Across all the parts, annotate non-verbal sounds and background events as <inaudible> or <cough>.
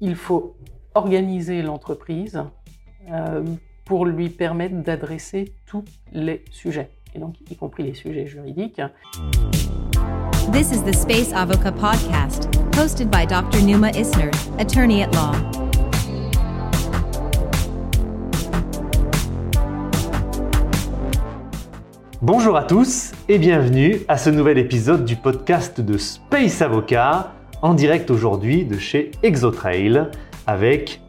il faut organiser l'entreprise pour lui permettre d'adresser tous les sujets, et donc y compris les sujets juridiques. This is the Space Avoca podcast, hosted by Dr. Numa Isner, attorney at law. Bonjour à tous et bienvenue à ce nouvel épisode du podcast de Space Avocat, en direct aujourd'hui de chez Exotrail, avec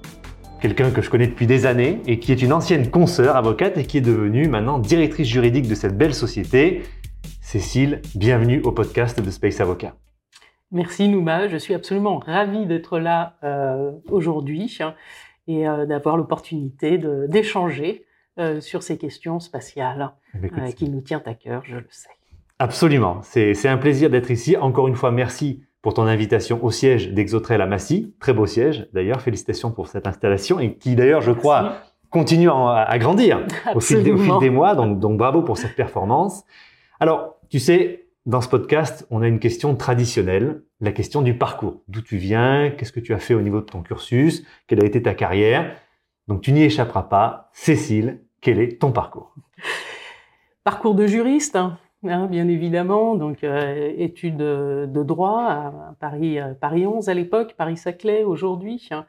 quelqu'un que je connais depuis des années et qui est une ancienne consoeur avocate et qui est devenue maintenant directrice juridique de cette belle société. Cécile, bienvenue au podcast de Space Avocat. Merci Nouma, je suis absolument ravie d'être là euh, aujourd'hui et euh, d'avoir l'opportunité d'échanger euh, sur ces questions spatiales eh ben, qui nous tient à cœur, je le sais. Absolument, c'est un plaisir d'être ici. Encore une fois, merci pour ton invitation au siège d'Exotrail à Massy. Très beau siège, d'ailleurs. Félicitations pour cette installation et qui, d'ailleurs, je crois, continue à, grandir au fil, des, mois. Donc, donc, bravo pour cette performance. Alors, tu sais, dans ce podcast, on a une question traditionnelle, la question du parcours. D'où tu viens? Qu'est-ce que tu as fait au niveau de ton cursus? Quelle a été ta carrière? Donc, tu n'y échapperas pas. Cécile, quel est ton parcours? Parcours de juriste, hein. Hein, bien évidemment. Donc, euh, études de droit à Paris, euh, Paris 11 à l'époque, Paris-Saclay aujourd'hui. Hein.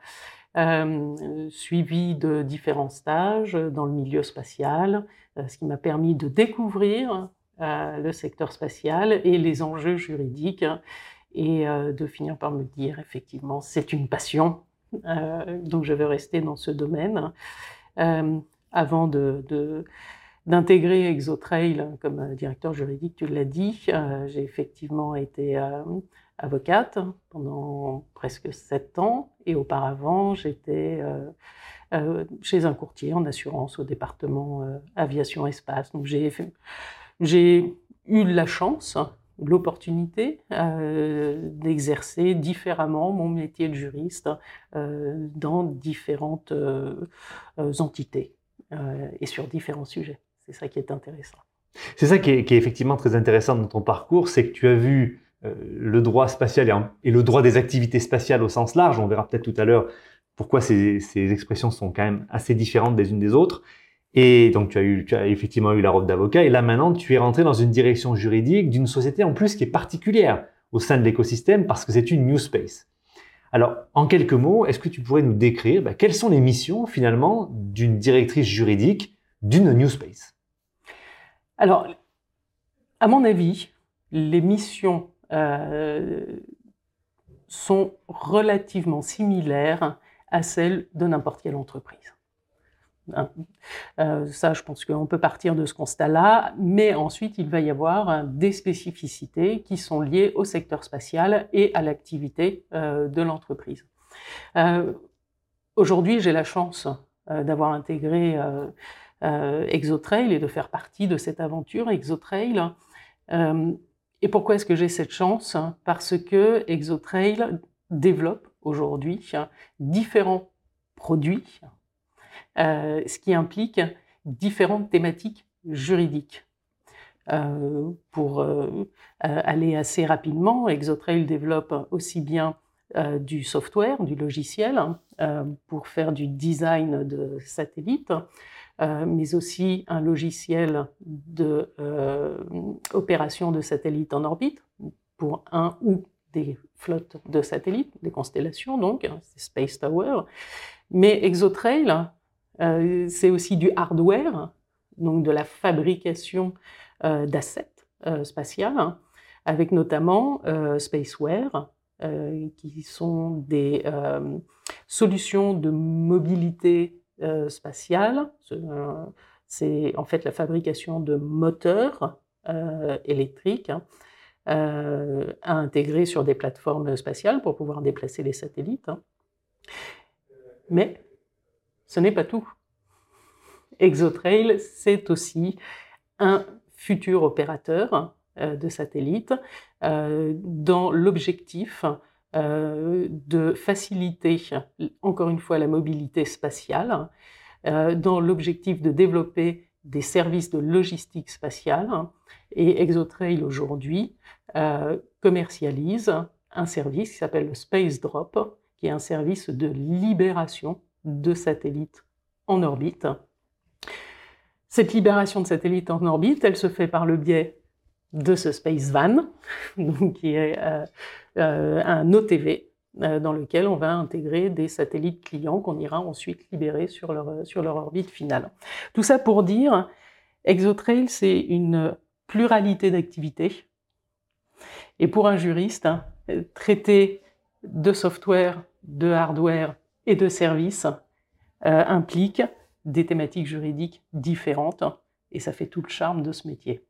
Euh, suivi de différents stages dans le milieu spatial, ce qui m'a permis de découvrir le secteur spatial et les enjeux juridiques hein, et de finir par me dire effectivement c'est une passion, donc je veux rester dans ce domaine. avant de d'intégrer Exotrail comme euh, directeur juridique, tu l'as dit. Euh, j'ai effectivement été euh, avocate pendant presque sept ans et auparavant j'étais chez un courtier en assurance au département aviation espace. Donc j'ai eu la chance, l'opportunité d'exercer différemment mon métier de juriste dans différentes entités et sur différents sujets. C'est ça qui est intéressant. C'est ça qui est, effectivement très intéressant dans ton parcours, c'est que tu as vu euh, le droit spatial et, le droit des activités spatiales au sens large. On verra peut-être tout à l'heure pourquoi ces, expressions sont quand même assez différentes des unes des autres. Et donc tu as, effectivement eu la robe d'avocat, et là maintenant tu es rentré dans une direction juridique d'une société en plus qui est particulière au sein de l'écosystème parce que c'est une new space. Alors, en quelques mots, est-ce que tu pourrais nous décrire bah, quelles sont les missions finalement d'une directrice juridique d'une new space? Alors, à mon avis, les missions euh, sont relativement similaires à celles de n'importe quelle entreprise. Hein, euh, ça, je pense qu'on peut partir de ce constat-là, mais ensuite, il va y avoir des spécificités qui sont liées au secteur spatial et à l'activité euh, de l'entreprise. Aujourd'hui, j'ai la chance d'avoir intégré Exotrail et de faire partie de cette aventure Exotrail. Euh, et pourquoi est-ce que j'ai cette chance? Parce que Exotrail développe aujourd'hui différents produits, euh, ce qui implique différentes thématiques juridiques. pour aller assez rapidement, Exotrail développe aussi bien du software, du logiciel, pour faire du design de satellites, euh, mais aussi un logiciel de, euh, de satellites en orbite pour un ou des flottes de satellites, des constellations donc, hein, c'est Space Tower. Mais Exotrail, euh, c'est aussi du hardware, donc de la fabrication d'assets spatials, hein, avec notamment Spaceware, qui sont des solutions de mobilité euh, spatiale. Euh, c'est en fait la fabrication de moteurs euh, électriques hein, à intégrer sur des plateformes spatiales pour pouvoir déplacer les satellites. Hein. Mais ce n'est pas tout. Exotrail, c'est aussi un futur opérateur de satellites dans l'objectif euh, de faciliter, encore une fois, la mobilité spatiale, euh, dans l'objectif de développer des services de logistique spatiale. Et Exotrail aujourd'hui euh, commercialise un service qui s'appelle le Space Drop, qui est un service de libération de satellites en orbite. Cette libération de satellites en orbite, elle se fait par le biais de ce Space Van, <laughs> qui est euh, euh, un OTV euh, dans lequel on va intégrer des satellites clients qu'on ira ensuite libérer sur leur, sur leur orbite finale. Tout ça pour dire, ExoTrail, c'est une pluralité d'activités. Et pour un juriste, hein, traiter de software, de hardware et de services implique des thématiques juridiques différentes, et ça fait tout le charme de ce métier.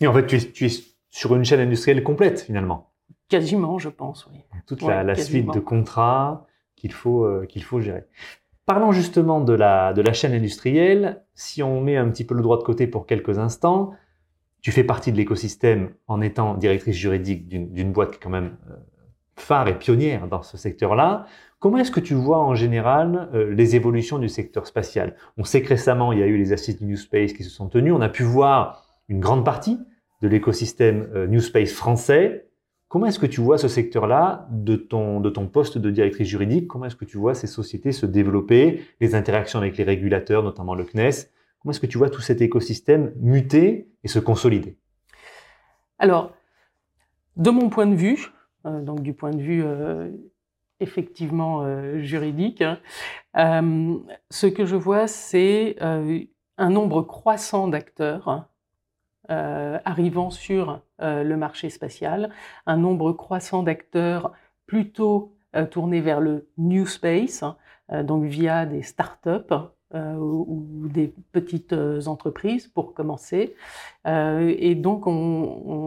Et en fait, tu es, tu es sur une chaîne industrielle complète finalement. Quasiment, je pense, oui. Toute la, suite de contrats qu'il faut, euh, qu'il faut gérer. Parlons justement de la, de la chaîne industrielle. Si on met un petit peu le droit de côté pour quelques instants, tu fais partie de l'écosystème en étant directrice juridique d'une boîte qui est quand même euh, phare et pionnière dans ce secteur-là. Comment est-ce que tu vois en général euh, les évolutions du secteur spatial? On sait que récemment, il y a eu les assises du New Space qui se sont tenues. On a pu voir une grande partie de l'écosystème euh, New Space français. Comment est-ce que tu vois ce secteur-là de ton, de ton poste de directrice juridique? Comment est-ce que tu vois ces sociétés se développer, les interactions avec les régulateurs, notamment le CNES Comment est-ce que tu vois tout cet écosystème muter et se consolider? Alors, de mon point de vue, euh, donc du point de vue euh, effectivement juridique, hein, ce que je vois, c'est un nombre croissant d'acteurs euh, arrivant sur euh, le marché spatial, un nombre croissant d'acteurs plutôt euh, tournés vers le new space, donc via des startups ou, des petites entreprises pour commencer. et donc on,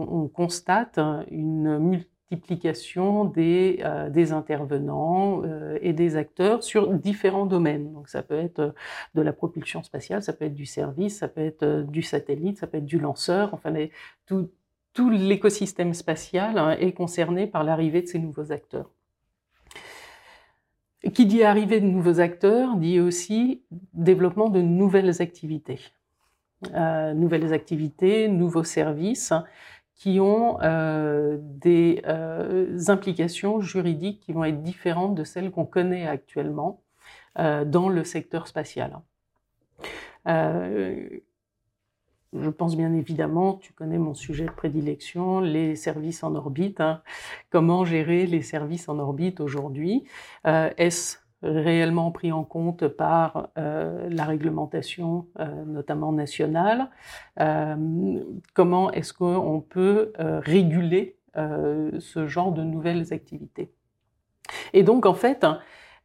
on constate une multitude multiplication des, euh, intervenants euh, et des acteurs sur différents domaines. Donc ça peut être euh, de la propulsion spatiale, ça peut être du service, ça peut être du satellite, ça peut être du lanceur, enfin tout, tout l'écosystème spatial hein, est concerné par l'arrivée de ces nouveaux acteurs. Qui dit arrivée de nouveaux acteurs dit aussi développement de nouvelles activités. nouvelles activités, nouveaux services qui ont euh, des euh, implications juridiques qui vont être différentes de celles qu'on connaît actuellement euh, dans le secteur spatial. je pense bien évidemment, tu connais mon sujet de prédilection, les services en orbite. Hein. Comment gérer les services en orbite aujourd'hui? Réellement pris en compte par euh, la réglementation, euh, notamment nationale. Euh, comment est-ce qu'on peut réguler ce genre de nouvelles activités? Et donc, en fait,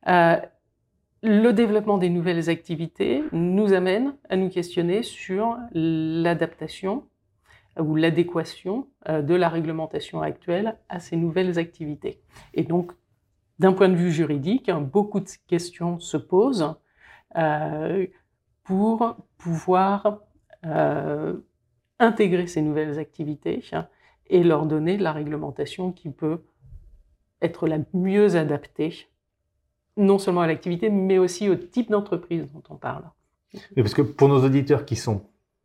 le développement des nouvelles activités nous amène à nous questionner sur l'adaptation ou l'adéquation de la réglementation actuelle à ces nouvelles activités. Et donc, d'un point de vue juridique, hein, beaucoup de questions se posent euh, pour pouvoir euh, intégrer ces nouvelles activités hein, et leur donner la réglementation qui peut être la mieux adaptée, non seulement à l'activité, mais aussi au type d'entreprise dont on parle. parce que pour nos auditeurs qui,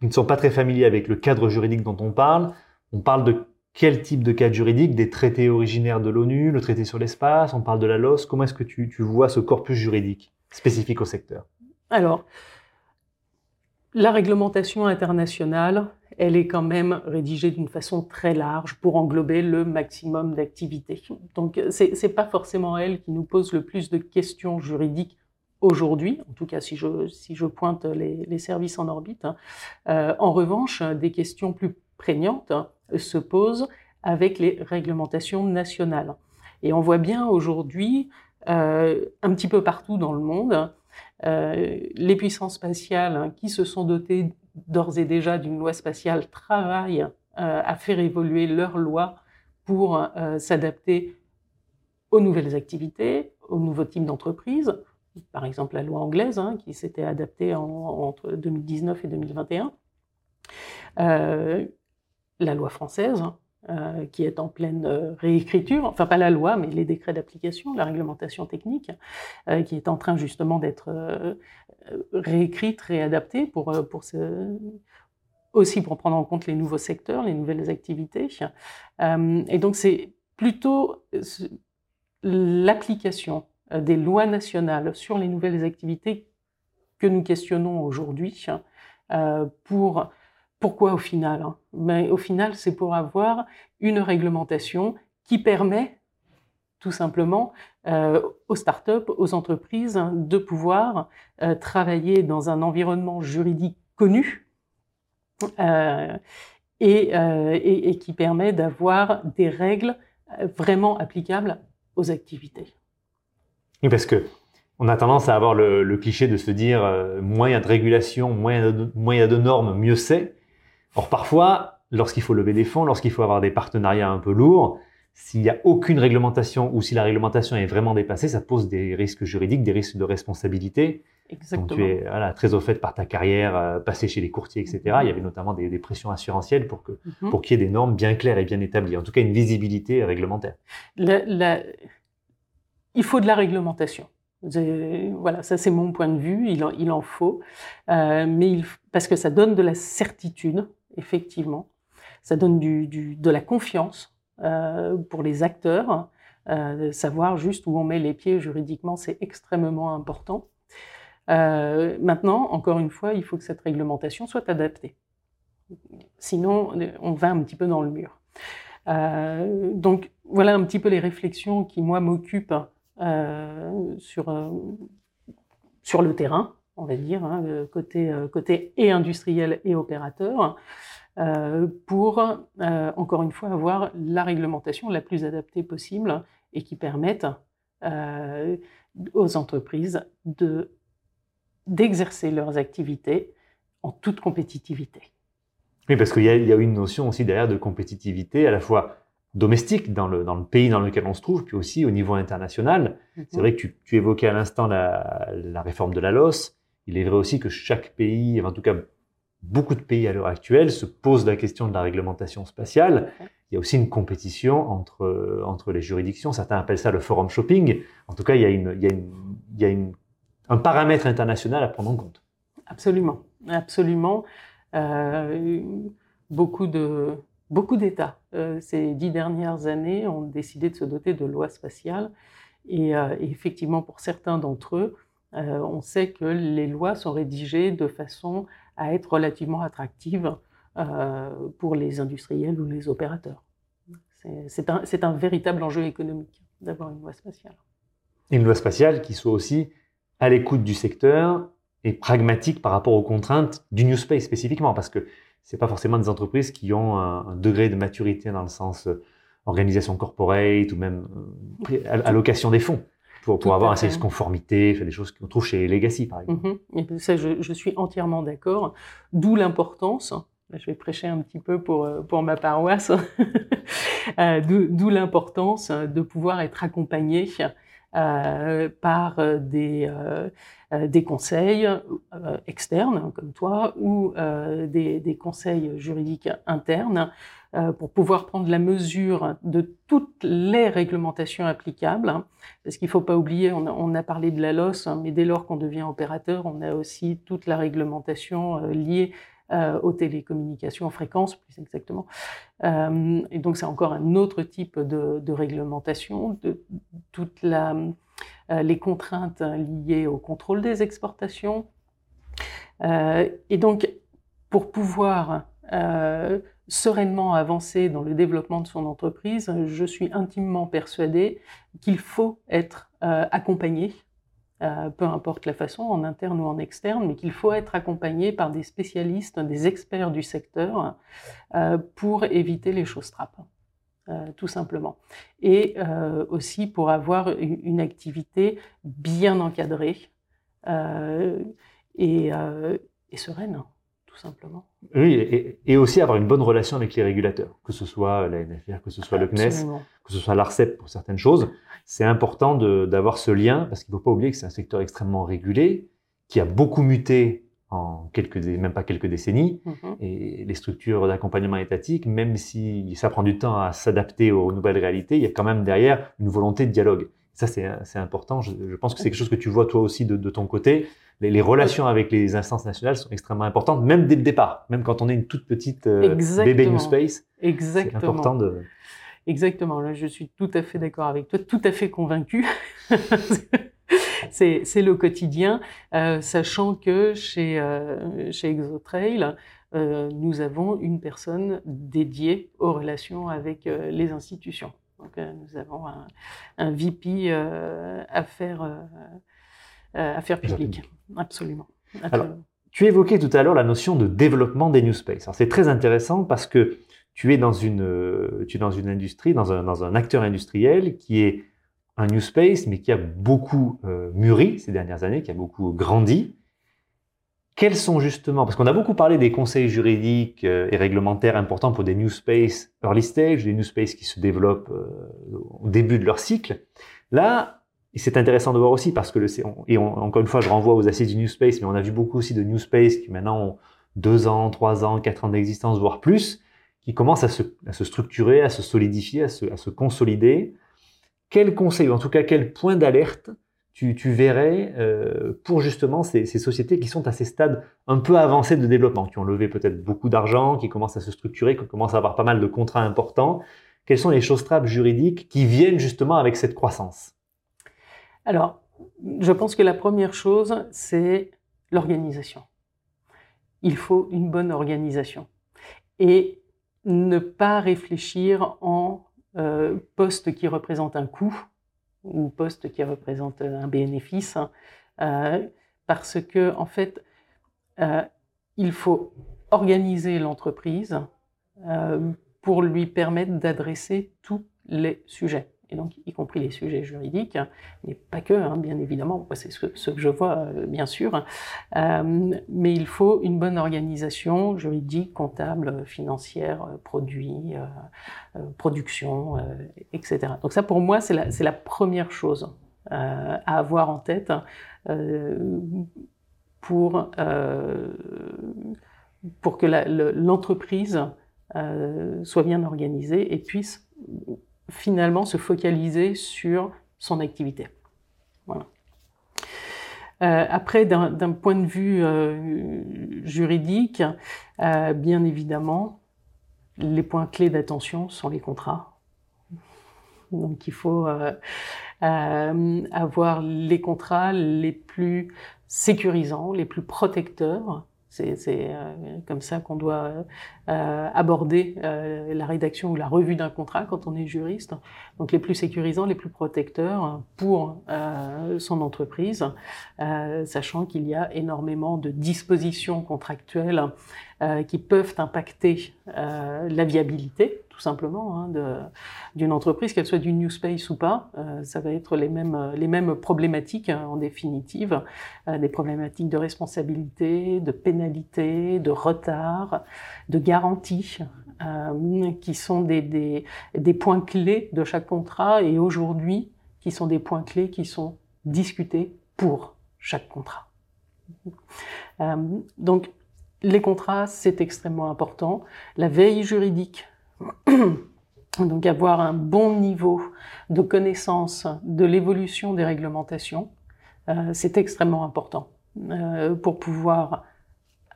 ne sont pas très familiers avec le cadre juridique dont on parle, on parle de quel type de cadre juridique? Des traités originaires de l'ONU, le traité sur l'espace, on parle de la LOS. Comment est-ce que tu, vois ce corpus juridique spécifique au secteur? Alors, la réglementation internationale, elle est quand même rédigée d'une façon très large pour englober le maximum d'activités. Donc, ce n'est pas forcément elle qui nous pose le plus de questions juridiques aujourd'hui, en tout cas si je, pointe les, services en orbite. Hein. Euh, en revanche, des questions plus prégnantes se pose avec les réglementations nationales. Et on voit bien aujourd'hui, euh, un petit peu partout dans le monde, euh, les puissances spatiales qui se sont dotées d'ores et déjà d'une loi spatiale travaillent euh, à faire évoluer leurs lois pour s'adapter aux nouvelles activités, aux nouveaux types d'entreprises. Par exemple, la loi anglaise hein, qui s'était adaptée entre 2019 et 2021 la loi française, euh, qui est en pleine euh, réécriture, enfin pas la loi, mais les décrets d'application, la réglementation technique, euh, qui est en train justement d'être réécrite, réadaptée pour, aussi pour prendre en compte les nouveaux secteurs, les nouvelles activités. et donc c'est plutôt l'application des lois nationales sur les nouvelles activités que nous questionnons aujourd'hui. pour pourquoi au final Mais ben, Au final, c'est pour avoir une réglementation qui permet tout simplement euh, aux startups, aux entreprises, de pouvoir euh, travailler dans un environnement juridique connu euh, et, qui permet d'avoir des règles vraiment applicables aux activités. Oui, parce que on a tendance à avoir le, cliché de se dire moins de régulation, moins de normes, mieux c'est. Or parfois, lorsqu'il faut lever des fonds, lorsqu'il faut avoir des partenariats un peu lourds, s'il n'y a aucune réglementation ou si la réglementation est vraiment dépassée, ça pose des risques juridiques, des risques de responsabilité. Exactement. Donc tu es voilà, très au fait par ta carrière, euh, passé chez les courtiers, etc. Il y avait notamment des, des pressions assurantielles pour Mhm. qu'il y ait des normes bien claires et bien établies. En tout cas, une visibilité réglementaire. La- la- il faut de la réglementation. Voilà, ça c'est mon point de vue. Il en, il en faut, Euh, mais il, parce que ça donne de la certitude, effectivement. Ça donne de la confiance euh, pour les acteurs. Euh, savoir juste où on met les pieds juridiquement, c'est extrêmement important. Euh, maintenant, encore une fois, il faut que cette réglementation soit adaptée. Sinon, on va un petit peu dans le mur. Donc, voilà un petit peu les réflexions qui, moi, m'occupent sur le terrain, on va dire, hein, le côté, euh, côté et industriel et opérateur, euh, pour, euh, encore une fois, avoir la réglementation la plus adaptée possible et qui permette euh, aux entreprises de d'exercer leurs activités en toute compétitivité. Oui, parce qu'il y, a- il y a une notion aussi derrière de compétitivité, à la fois domestique dans le, dans le pays dans lequel on se trouve, puis aussi au niveau international. C'est vrai que tu, tu évoquais à l'instant la, la réforme de la LOS. Il est vrai aussi que chaque pays, en tout cas beaucoup de pays à l'heure actuelle, se posent la question de la réglementation spatiale. Il y a aussi une compétition entre, entre les juridictions. Certains appellent ça le forum shopping. En tout cas, il y a, une, il y a, une, il y a une, un paramètre international à prendre en compte. Absolument, absolument. Euh, beaucoup de beaucoup d'États euh, ces dix dernières années ont décidé de se doter de lois spatiales et, euh, et effectivement pour certains d'entre eux, euh, on sait que les lois sont rédigées de façon à être relativement attractives euh, pour les industriels ou les opérateurs. C'est- un, véritable enjeu économique d'avoir une loi spatiale. Une loi spatiale qui soit aussi à l'écoute du secteur et pragmatique par rapport aux contraintes du New Space spécifiquement, parce que c'est pas forcément des entreprises qui ont un, un degré de maturité dans le sens euh, organisation corporate ou même all- allocation des fonds pour, pour avoir un service conformité, faire des choses qu'on trouve chez Legacy par exemple. Mhm. Et ça, je, je suis entièrement d'accord. D'où l'importance. Je vais prêcher un petit peu pour, euh, pour ma paroisse. <laughs> Euh, D'où l'importance de pouvoir être accompagné euh, par des, euh, des conseils euh, externes comme toi ou des, des conseils juridiques internes pour pouvoir prendre la mesure de toutes les réglementations applicables. hein. Parce qu'il ne faut pas oublier, on a, parlé de la LOS, hein, mais dès lors qu'on devient opérateur, on a aussi toute la réglementation euh, liée euh, aux télécommunications, en fréquence plus exactement. Euh, et donc c'est encore un autre type de, de réglementation, de euh, les contraintes liées au contrôle des exportations. Euh, et donc pour pouvoir euh, sereinement avancer dans le développement de son entreprise, je suis intimement persuadée qu'il faut être euh, accompagné, euh, peu importe la façon, en interne ou en externe, mais qu'il faut être accompagné par des spécialistes, des experts du secteur, euh, pour éviter les choses trappes, tout simplement. Et aussi pour avoir une, activité bien encadrée et, et sereine, tout simplement. Oui, et, et aussi avoir une bonne relation avec les régulateurs, que ce soit la NFR, que ce soit le CNES, que ce soit l'ARCEP pour certaines choses. C'est important d'avoir ce lien parce qu'il ne faut pas oublier que c'est un secteur extrêmement régulé, qui a beaucoup muté en quelques, même pas quelques décennies. Mhm. Et les structures d'accompagnement étatique, même si ça prend du temps à s'adapter aux nouvelles réalités, il y a quand même derrière une volonté de dialogue. Ça, c'est c'est important. Je, je pense que c'est quelque chose que tu vois toi aussi de, de ton côté. Les, les relations avec les instances nationales sont extrêmement importantes, même dès le départ, même quand on est une toute petite euh, bébé Exactement. New Space. C'est Exactement. important de. Exactement, là je suis tout à fait d'accord avec toi, tout à fait convaincu. <laughs> c'est le quotidien, euh, sachant que chez, euh, chez Exotrail, euh, nous avons une personne dédiée aux relations avec les institutions. Donc, nous avons un, un VP affaires, affaires publiques. Absolument. Alors, tu évoquais tout à l'heure la notion de développement des new space. C'est très intéressant parce que tu es dans une, tu es dans une industrie, dans un, dans un acteur industriel qui est un new space, mais qui a beaucoup euh, mûri ces dernières années, qui a beaucoup grandi. Quels sont justement, parce qu'on a beaucoup parlé des conseils juridiques euh, et réglementaires importants pour des new space early stage, des new space qui se développent euh, au début de leur cycle. Là, c'est intéressant de voir aussi parce que, le, et encore une fois, je renvoie aux assises du new space, mais on a vu beaucoup aussi de new space qui maintenant ont deux ans, trois ans, quatre ans d'existence, voire plus, qui commencent à se, structurer, à se solidifier, à se, à se consolider quel conseil, ou en tout cas quel point d'alerte tu, verrais euh, pour justement ces, sociétés qui sont à ces stades un peu avancés de développement, qui ont levé peut-être beaucoup d'argent, qui commencent à se structurer, qui commencent à avoir pas mal de contrats importants Quelles sont les choses trappes juridiques qui viennent justement avec cette croissance? Alors, je pense que la première chose, c'est l'organisation. Il faut une bonne organisation. Et ne pas réfléchir en euh, poste qui représente un coût ou poste qui représente un bénéfice, hein, euh, parce que en fait, euh, il faut organiser l'entreprise pour lui permettre d'adresser tous les sujets et donc y compris les sujets juridiques, mais pas que, hein, bien évidemment, c'est ce, que je vois, euh, bien sûr, euh, mais il faut une bonne organisation juridique, comptable, financière, euh, produit, production, etc. Donc ça, pour moi, c'est la, la, première chose à avoir en tête pour, pour que l'entreprise soit bien organisée et puisse finalement se focaliser sur son activité. Voilà. Euh, après, d'un point de vue euh, juridique, euh, bien évidemment, les points clés d'attention sont les contrats. Donc il faut avoir les contrats les plus sécurisants, les plus protecteurs c'est euh, comme ça qu'on doit euh, aborder euh, la rédaction ou la revue d'un contrat quand on est juriste. Donc les plus sécurisants, les plus protecteurs pour son entreprise, sachant qu'il y a énormément de dispositions contractuelles qui peuvent impacter la viabilité tout simplement, hein, d'une entreprise, qu'elle soit du New Space ou pas. Euh, ça va être les mêmes, les mêmes problématiques, hein, en définitive, euh, des problématiques de responsabilité, de pénalité, de retard, de garantie, euh, qui sont des, des points clés de chaque contrat et aujourd'hui, qui sont des points clés qui sont discutés pour chaque contrat. donc, les contrats, c'est extrêmement important. La veille juridique, <coughs> Donc avoir un bon niveau de connaissance de l'évolution des réglementations, euh, c'est extrêmément important euh, pour pouvoir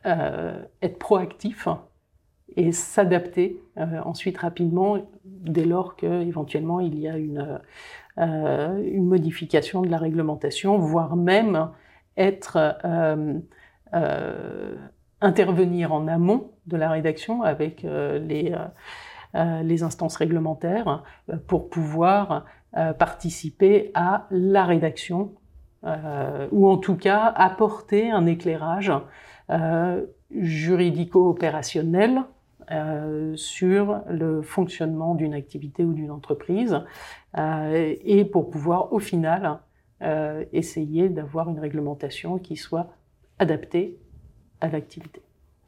euh, être proactif et s'adapter ensuite rapidement dès lors qu'éventuellement il y a une, une modification de la réglementation, voire même être intervenir en amont de la rédaction avec les les instances réglementaires euh, pour pouvoir euh, participer à la rédaction ou en tout cas apporter un éclairage juridico-opérationnel sur le fonctionnement d'une activité ou d'une entreprise et pour pouvoir au final essayer d'avoir une réglementation qui soit adaptée à l'activité.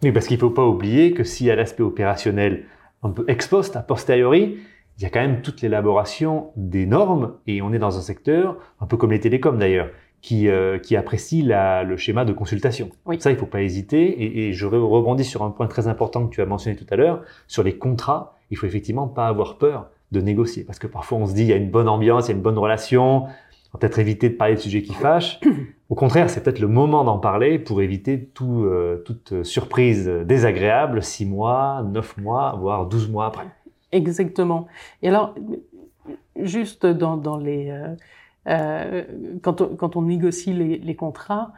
Oui, parce qu'il ne faut pas oublier que si à l'aspect opérationnel, un peu ex post, a posteriori, il y a quand même toute l'élaboration des normes et on est dans un secteur, un peu comme les télécoms d'ailleurs, qui, euh, qui apprécie la, le schéma de consultation. Ça, il faut pas hésiter. Et, et, je rebondis sur un point très important que tu as mentionné tout à l'heure, sur les contrats. Il faut effectivement pas avoir peur de négocier parce que parfois on se dit il y a une bonne ambiance, il y a une bonne relation, on va peut-être éviter de parler de sujets qui fâchent. <coughs> Au contraire, c'est peut-être le moment d'en parler pour éviter tout, euh, toute surprise désagréable six mois, neuf mois, voire douze mois après. Exactement. Et alors, juste dans, dans les... Euh, euh, quand, on, quand, on, négocie les, les contrats,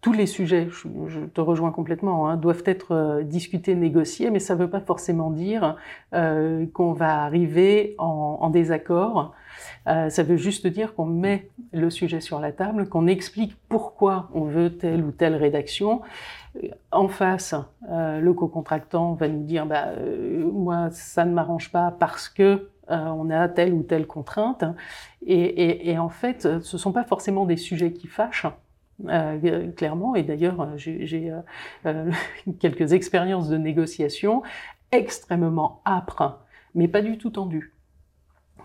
tous les sujets, je, te rejoins complètement, hein, doivent être euh, discutés, négociés, mais ça ne veut pas forcément dire euh, qu'on va arriver en, en désaccord. Euh, ça veut juste dire qu'on met le sujet sur la table, qu'on explique pourquoi on veut telle ou telle rédaction. En face, euh, le co-contractant va nous dire bah, euh, moi ça ne m'arrange pas parce que on a telle ou telle contrainte. Et, et, et en fait, ce ne sont pas forcément des sujets qui fâchent. Euh, clairement. Et d'ailleurs, j'ai euh, <laughs> quelques expériences de négociation extrêmement âpres, mais pas du tout tendues,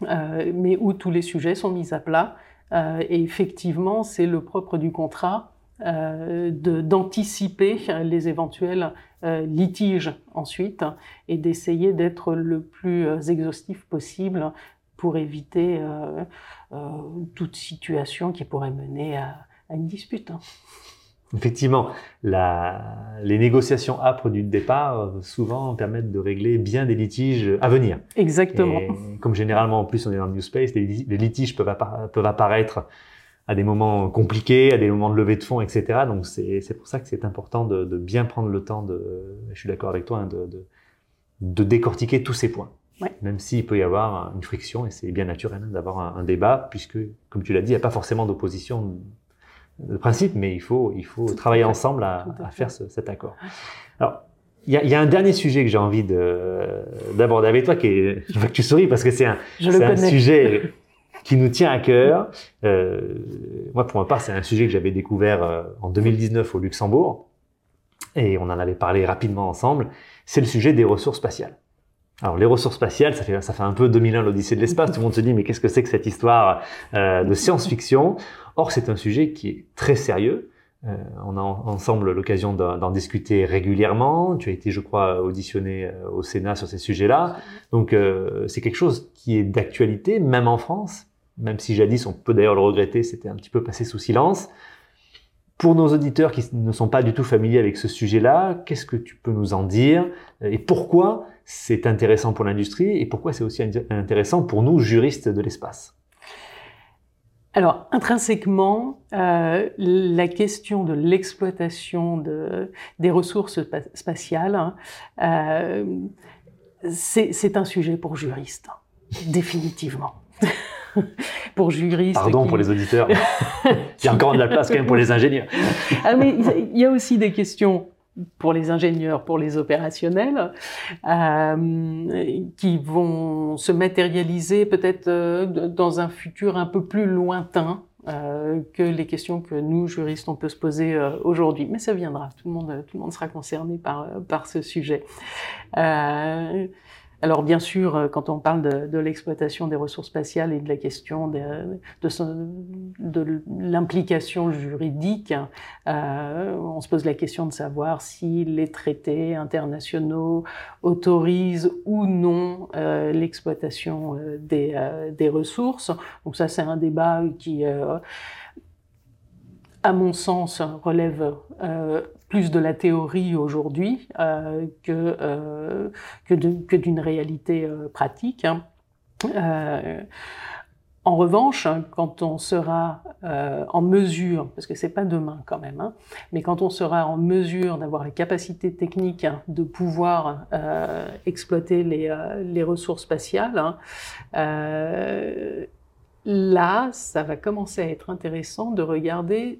euh, mais où tous les sujets sont mis à plat. et effectivement, c'est le propre du contrat d'anticiper les éventuels litiges ensuite et d'essayer d'être le plus exhaustif possible pour éviter toute situation qui pourrait mener à, une dispute. Hein. Effectivement, la, les négociations âpres du départ euh, souvent permettent de régler bien des litiges à venir. Exactement. comme généralement en plus on est dans le new space, les, litiges peuvent, peuvent, apparaître à des moments compliqués, à des moments de levée de fonds, etc. Donc c'est pour ça que c'est important de, de, bien prendre le temps de, je suis d'accord avec toi, hein, de, de, de, décortiquer tous ces points. Ouais. Même s'il peut y avoir une friction, et c'est bien naturel hein, d'avoir un, un, débat, puisque, comme tu l'as dit, il n'y a pas forcément d'opposition le principe, mais il faut, il faut travailler ensemble à, à faire ce, cet accord. Alors, il y, a, y a, un dernier sujet que j'ai envie d'aborder avec toi, qui est, je veux que tu souris parce que c'est un, un sujet qui nous tient à cœur. Euh, moi, pour ma part, c'est un sujet que j'avais découvert euh, en 2019 au Luxembourg, et on en avait parlé rapidement ensemble. C'est le sujet des ressources spatiales. Alors les ressources spatiales, ça fait, ça fait un peu 2001 l'Odyssée de l'espace. Tout le monde se dit mais qu'est-ce que c'est que cette histoire euh, de science-fiction? Or c'est un sujet qui est très sérieux. Euh, on a ensemble l'occasion d'en discuter régulièrement. Tu as été, je crois, auditionné euh, au Sénat sur ces sujets-là. Donc euh, c'est quelque chose qui est d'actualité, même en France. Même si jadis, on peut d'ailleurs le regretter, c'était un petit peu passé sous silence. Pour nos auditeurs qui ne sont pas du tout familiers avec ce sujet-là, qu'est-ce que tu peux nous en dire? Et pourquoi c'est intéressant pour l'industrie? Et pourquoi c'est aussi intéressant pour nous, juristes de l'espace? Alors, intrinsèquement, euh, la question de l'exploitation de, des ressources spatiales, hein, euh, c'est un sujet pour juristes, définitivement. <laughs> pour juristes. Pardon pour les auditeurs. <laughs> il y a encore de la place quand même pour les ingénieurs. ah, mais il y a aussi des questions pour les ingénieurs, pour les opérationnels, euh, qui vont se matérialiser peut-être euh, dans un futur un peu plus lointain euh, que les questions que nous, juristes, on peut se poser euh, aujourd'hui. Mais ça viendra, tout le monde, tout le monde sera concerné par, par ce sujet. Euh, alors bien sûr, euh, quand on parle de, l'exploitation des ressources spatiales et de la question de, de, l'implication juridique, euh, on se pose la question de savoir si les traités internationaux autorisent ou non euh, l'exploitation euh, des, euh, des, ressources. Donc ça, c'est un débat qui à mon sens, relève euh, plus de la théorie aujourd'hui euh, que, euh, que, d'une réalité pratique. Hein. En revanche, quand on sera en mesure, parce que c'est pas demain quand même, hein, mais quand on sera en mesure d'avoir la capacité technique hein, de pouvoir exploiter les, les, ressources spatiales, hein, là, ça va commencer à être intéressant de regarder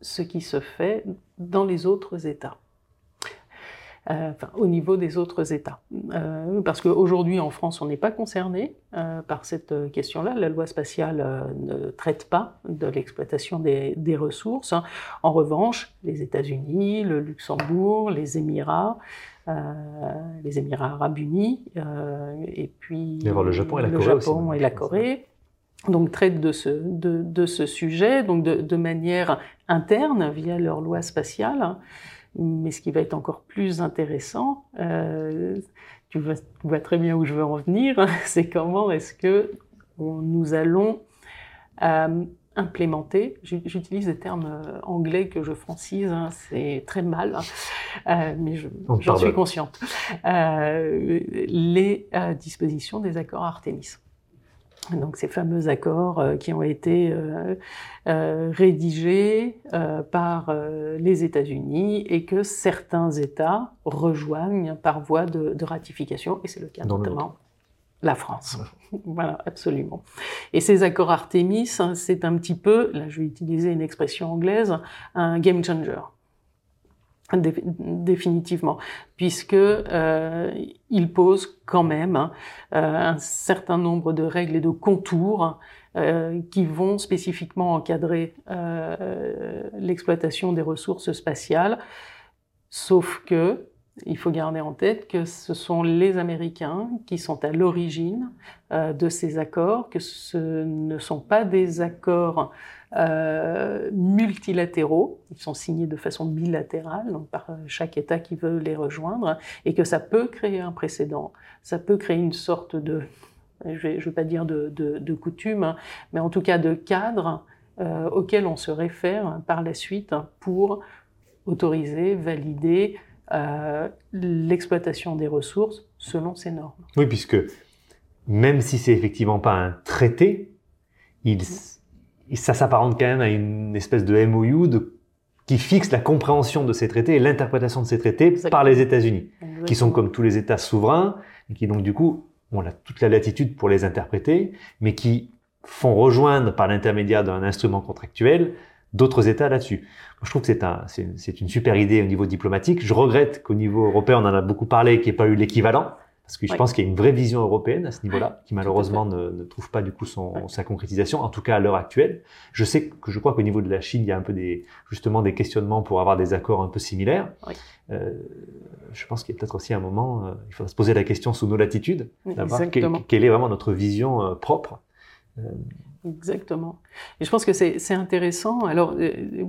ce qui se fait dans les autres États. Euh, enfin, au niveau des autres États. Euh, parce qu'aujourd'hui, en France, on n'est pas concerné euh, par cette question-là. La loi spatiale ne traite pas de l'exploitation des, des, ressources. En revanche, les États-Unis, le Luxembourg, les Émirats, les Émirats arabes unis, et puis le Japon et la Corée, Japon aussi, et la Corée donc traitent de ce, de, de ce sujet, donc de, de, manière interne via leur loi spatiale. Mais ce qui va être encore plus intéressant, euh, tu, vois, tu, vois, très bien où je veux en venir, <laughs> c'est comment est-ce que nous allons euh, implémenté. J'utilise des termes euh, anglais que je francise, hein, c'est très mal, hein. mais j'en suis consciente. les dispositions des accords Artemis. Donc ces fameux accords qui ont été rédigés par les États-Unis et que certains États rejoignent par voie de, de ratification, et c'est le cas notamment la France. <laughs> voilà, absolument. Et ces accords Artemis, hein, c'est un petit peu, là je vais utiliser une expression anglaise, un game changer. Définitivement, puisque euh, il pose quand même hein, euh, un certain nombre de règles et de contours euh, qui vont spécifiquement encadrer l'exploitation des ressources spatiales, sauf que il faut garder en tête que ce sont les Américains qui sont à l'origine de ces accords, que ce ne sont pas des accords euh, multilatéraux, ils sont signés de façon bilatérale, donc par chaque État qui veut les rejoindre, et que ça peut créer un précédent, ça peut créer une sorte de, je ne vais, pas dire de, coutume, hein, mais en tout cas de cadre euh, auquel on se réfère par la suite pour autoriser, valider, euh, l'exploitation des ressources selon ces normes. Oui, puisque même si c'est effectivement pas un traité, il, ça s'apparente quand même à une espèce de MOU de, qui fixe la compréhension de ces traités et l'interprétation de ces traités par les États-Unis, qui sont comme tous les États souverains et qui donc du coup ont toute la latitude pour les interpréter, mais qui font rejoindre par l'intermédiaire d'un instrument contractuel d'autres États là-dessus. Je trouve que c'est un, c'est une super idée au niveau diplomatique. Je regrette qu'au niveau européen, on en a beaucoup parlé, qu'il n'y ait pas eu l'équivalent. Parce que je pense qu'il y a une vraie vision européenne à ce niveau-là, qui malheureusement ne, ne, trouve pas du coup son, sa concrétisation, en tout cas à l'heure actuelle. Je sais que je crois qu'au niveau de la Chine, il y a un peu des, justement des questionnements pour avoir des accords un peu similaires. Euh, je pense qu'il y a peut-être aussi un moment, euh, il faudra se poser la question sous nos latitudes, d'avoir quelle est vraiment notre vision euh, propre. Exactement. Et je pense que c'est intéressant. Alors,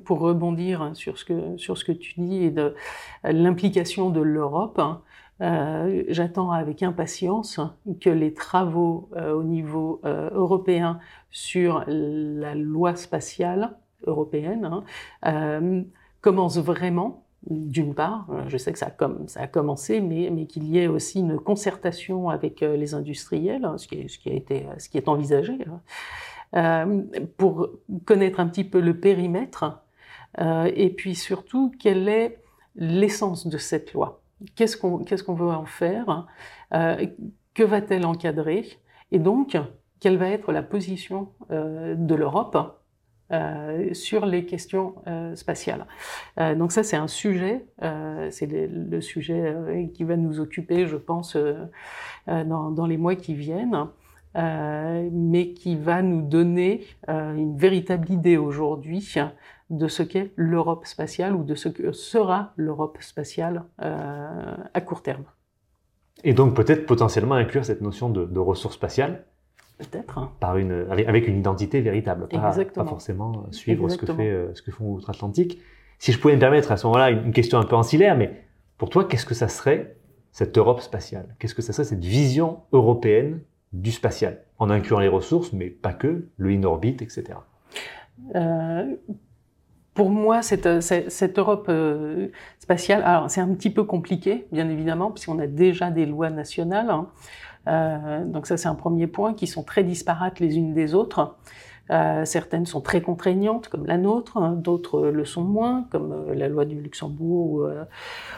pour rebondir sur ce que, sur ce que tu dis et de l'implication de l'Europe, hein, euh, j'attends avec impatience que les travaux euh, au niveau européen sur la loi spatiale européenne hein, commencent vraiment d'une part, je sais que ça a, commencé, mais, qu'il y ait aussi une concertation avec les industriels, hein, ce, qui est, a été, ce qui est envisagé. Euh, pour connaître un petit peu le périmètre euh, et puis surtout quelle est l'essence de cette loi. Qu'est-ce qu'on veut en faire euh, Que va-t-elle encadrer Et donc, quelle va être la position de l'Europe euh, sur les questions euh, spatiales. Euh, donc ça, c'est un sujet, c'est le, sujet qui va nous occuper, je pense, dans, les mois qui viennent. Euh, mais qui va nous donner euh, une véritable idée aujourd'hui de ce qu'est l'Europe spatiale ou de ce que sera l'Europe spatiale euh, à court terme. Et donc peut-être potentiellement inclure cette notion de, de ressources spatiales Peut-être. Hein. Par une, avec, une identité véritable, pas, pas forcément suivre ce que, fait, ce que font outre-Atlantique. Si je pouvais me permettre à ce moment-là une question un peu ancillaire, mais pour toi, qu'est-ce que ça serait cette Europe spatiale? Qu'est-ce que ça serait cette vision européenne du spatial, en incluant les ressources, mais pas que, le in-orbit, etc. Euh, pour moi, cette, cette, Europe euh, spatiale, alors c'est un petit peu compliqué, bien évidemment, puisqu'on a déjà des lois nationales. Hein. Euh, donc ça, c'est un premier point, qui sont très disparates les unes des autres. Euh, certaines sont très contraignantes, comme la nôtre, hein, d'autres le sont moins, comme euh, la loi du Luxembourg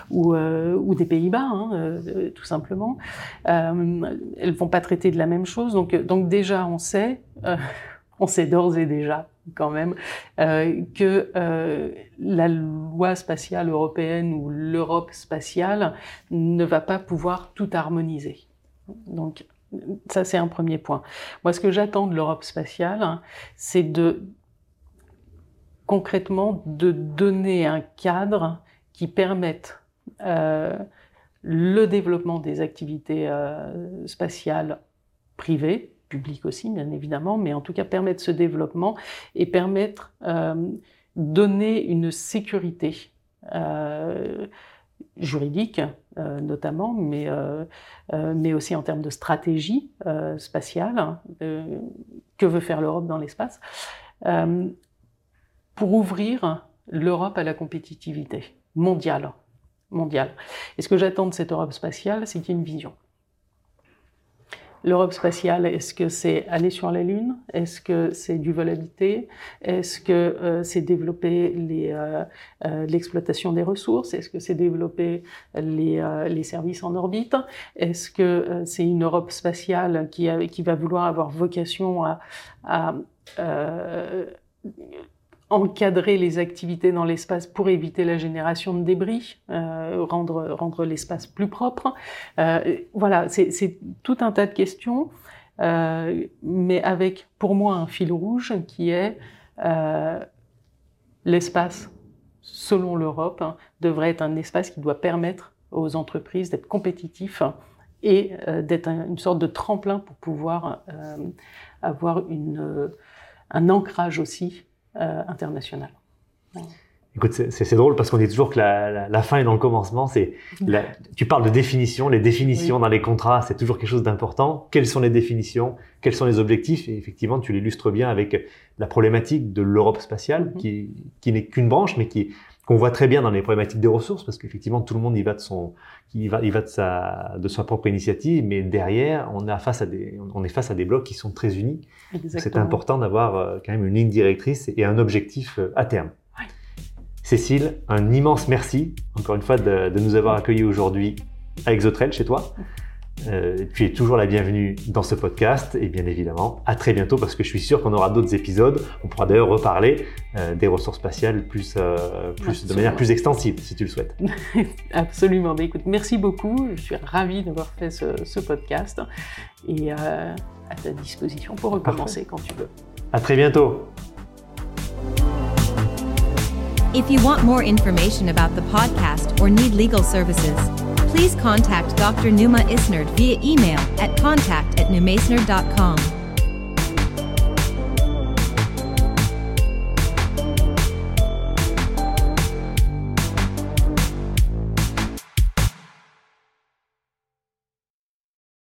ou, euh, ou, ou des Pays-Bas, hein, tout simplement. elles vont pas traiter de la même chose. Donc, donc déjà, on sait, on sait d'ores et déjà quand même, que la loi spatiale européenne ou l'Europe spatiale ne va pas pouvoir tout harmoniser. Donc, ça, c'est un premier point. Moi, ce que j'attends de l'Europe spatiale, hein, c'est de concrètement de donner un cadre qui permette euh, le développement des activités euh, spatiales privées, publiques aussi bien évidemment, mais en tout cas permettre ce développement et permettre euh, donner une sécurité juridique euh, notamment, mais, euh, euh, mais aussi en termes de stratégie spatiale. que veut faire l'Europe dans l'espace pour ouvrir l'Europe à la compétitivité mondiale. mondiale. Et ce que j'attends de cette Europe spatiale, c'est qu'il y ait une vision. L'Europe spatiale, est-ce que c'est aller sur la Lune? Est-ce que c'est du vol habité? Est-ce que euh, c'est développer euh, euh, l'exploitation des ressources? Est-ce que c'est développer les, les, services en orbite? Est-ce que c'est une Europe spatiale qui, qui, va vouloir avoir vocation à, à encadrer les activités dans l'espace pour éviter la génération de débris, euh, rendre, rendre l'espace plus propre. Euh, voilà, c'est tout un tas de questions, euh, mais avec pour moi un fil rouge qui est l'espace, selon l'Europe, hein, devrait être un espace qui doit permettre aux entreprises d'être compétitifs et d'être une sorte de tremplin pour pouvoir avoir une, un ancrage aussi euh, international. Écoute, c'est drôle parce qu'on dit toujours que la, la, fin est dans le commencement. C'est tu parles de définition, les définitions dans les contrats, c'est toujours quelque chose d'important. Quelles sont les définitions? Quels sont les objectifs? Et effectivement, tu l'illustres bien avec la problématique de l'Europe spatiale, qui, qui n'est qu'une branche, mais qui qu'on voit très bien dans les problématiques des ressources, parce qu'effectivement tout le monde y va de son, il va, il va de sa, de sa propre initiative, mais derrière on est face à des, on est face à des blocs qui sont très unis. C'est important d'avoir euh, quand même une ligne directrice et un objectif euh, à terme. Cécile, un immense merci encore une fois de, de nous avoir accueillis aujourd'hui à Exotrail chez toi. Euh, tu es toujours la bienvenue dans ce podcast et bien évidemment à très bientôt parce que je suis sûr qu'on aura d'autres épisodes. On pourra d'ailleurs reparler euh, des ressources spatiales plus, euh, plus de manière plus extensive si tu le souhaites. <laughs> Absolument. Mais écoute, merci beaucoup. Je suis ravi d'avoir fait ce, ce, podcast et à ta disposition pour recommencer quand tu veux. À très bientôt. If you want more information about the podcast or need legal services, please contact Dr. Numa Isnerd via email at contact at numasnerd.com.